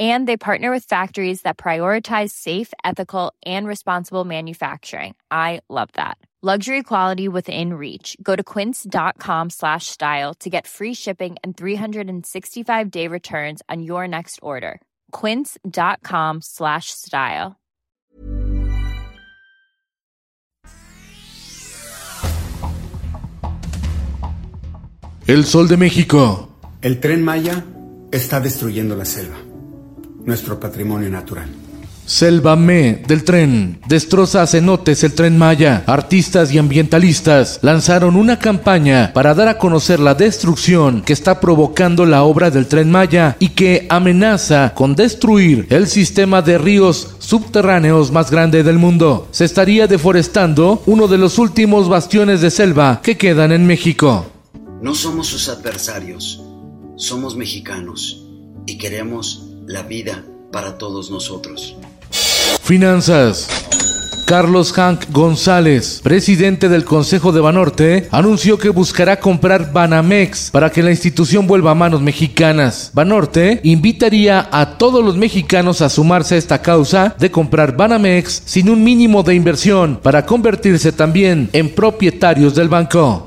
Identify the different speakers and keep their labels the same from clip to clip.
Speaker 1: And they partner with factories that prioritize safe, ethical, and responsible manufacturing. I love that. Luxury quality within reach. Go to quince.com slash style to get free shipping and 365-day returns on your next order. quince.com slash style.
Speaker 2: El Sol de México.
Speaker 3: El tren Maya está destruyendo la selva, nuestro patrimonio natural.
Speaker 2: Selva Me del tren. Destroza cenotes el tren Maya. Artistas y ambientalistas lanzaron una campaña para dar a conocer la destrucción que está provocando la obra del tren Maya y que amenaza con destruir el sistema de ríos subterráneos más grande del mundo. Se estaría deforestando uno de los últimos bastiones de selva que quedan en México.
Speaker 4: No somos sus adversarios, somos mexicanos y queremos la vida para todos nosotros.
Speaker 2: Finanzas. Carlos Hank González, presidente del Consejo de Banorte, anunció que buscará comprar Banamex para que la institución vuelva a manos mexicanas. Banorte invitaría a todos los mexicanos a sumarse a esta causa de comprar Banamex sin un mínimo de inversión para convertirse también en propietarios del banco.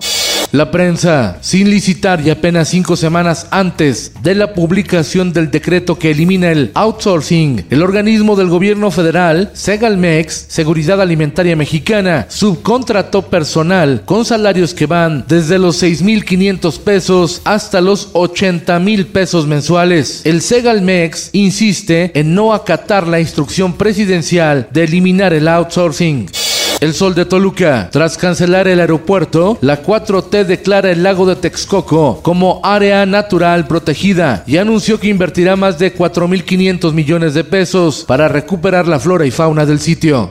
Speaker 2: La prensa, sin licitar y apenas cinco semanas antes de la publicación del decreto que elimina el outsourcing, el organismo del gobierno federal, Segalmex, Seguridad Alimentaria Mexicana, subcontrató personal con salarios que van desde los 6.500 pesos hasta los 80.000 pesos mensuales. El Segalmex insiste en no acatar la instrucción presidencial de eliminar el outsourcing. El Sol de Toluca. Tras cancelar el aeropuerto, la 4T declara el lago de Texcoco como área natural protegida y anunció que invertirá más de 4.500 millones de pesos para recuperar la flora y fauna del sitio.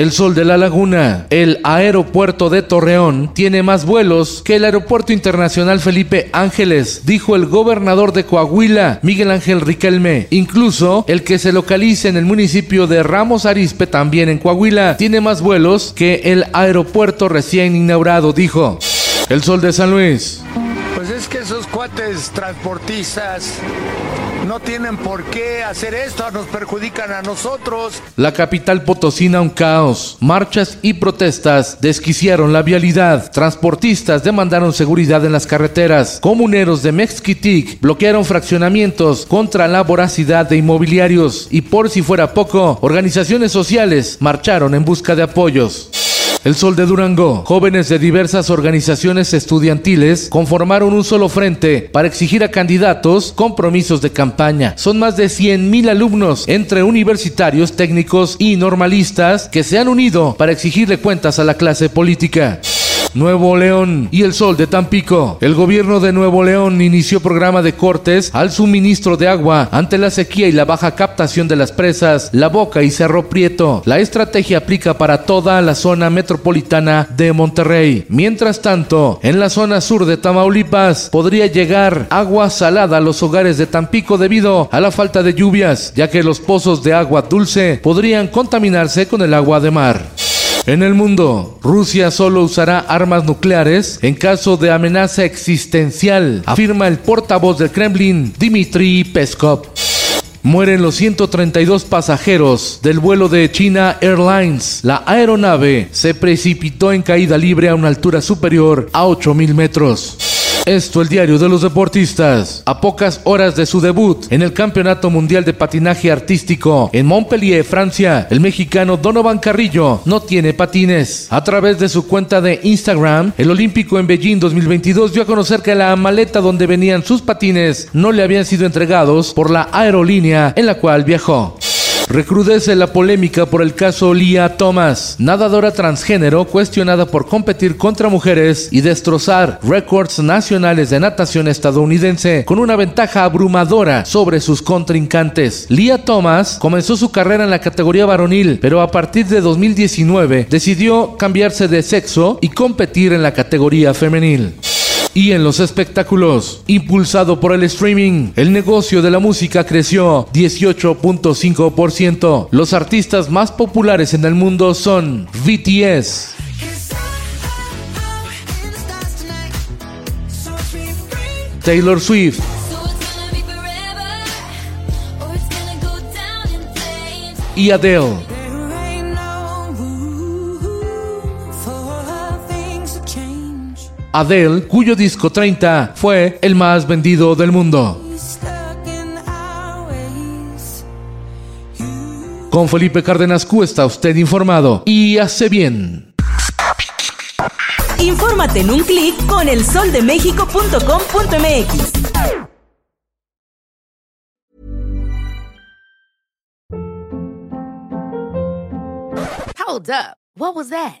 Speaker 2: El Sol de la Laguna, el aeropuerto de Torreón, tiene más vuelos que el aeropuerto internacional Felipe Ángeles, dijo el gobernador de Coahuila, Miguel Ángel Riquelme. Incluso el que se localiza en el municipio de Ramos Arizpe, también en Coahuila, tiene más vuelos que el aeropuerto recién inaugurado, dijo. El Sol de San Luis.
Speaker 5: Transportistas no tienen por qué hacer esto, nos perjudican a nosotros.
Speaker 2: La capital potosina un caos. Marchas y protestas desquiciaron la vialidad. Transportistas demandaron seguridad en las carreteras. Comuneros de Mexquitic bloquearon fraccionamientos contra la voracidad de inmobiliarios. Y por si fuera poco, organizaciones sociales marcharon en busca de apoyos. El Sol de Durango. Jóvenes de diversas organizaciones estudiantiles conformaron un solo frente para exigir a candidatos compromisos de campaña. Son más de 100.000 alumnos entre universitarios, técnicos y normalistas que se han unido para exigirle cuentas a la clase política. Nuevo León y el Sol de Tampico. El gobierno de Nuevo León inició programa de cortes al suministro de agua ante la sequía y la baja captación de las presas La Boca y Cerro Prieto. La estrategia aplica para toda la zona metropolitana de Monterrey. Mientras tanto, en la zona sur de Tamaulipas podría llegar agua salada a los hogares de Tampico debido a la falta de lluvias, ya que los pozos de agua dulce podrían contaminarse con el agua de mar. En el mundo, Rusia solo usará armas nucleares en caso de amenaza existencial, afirma el portavoz del Kremlin, Dmitry Peskov. Mueren los 132 pasajeros del vuelo de China Airlines. La aeronave se precipitó en caída libre a una altura superior a 8.000 metros. Esto el diario de los deportistas. A pocas horas de su debut en el Campeonato Mundial de Patinaje Artístico en Montpellier, Francia, el mexicano Donovan Carrillo no tiene patines. A través de su cuenta de Instagram, el olímpico en Beijing 2022 dio a conocer que la maleta donde venían sus patines no le habían sido entregados por la aerolínea en la cual viajó. Recrudece la polémica por el caso Lia Thomas, nadadora transgénero cuestionada por competir contra mujeres y destrozar récords nacionales de natación estadounidense con una ventaja abrumadora sobre sus contrincantes. Lia Thomas comenzó su carrera en la categoría varonil, pero a partir de 2019 decidió cambiarse de sexo y competir en la categoría femenil. Y en los espectáculos, impulsado por el streaming, el negocio de la música creció 18.5%. Los artistas más populares en el mundo son BTS, Taylor Swift, y Adele. Adele, cuyo disco 30 fue el más vendido del mundo. Con Felipe Cárdenas Q está usted informado y hace bien.
Speaker 6: Infórmate en un clic con elsoldemexico.com.mx.
Speaker 7: Hold up. What was that?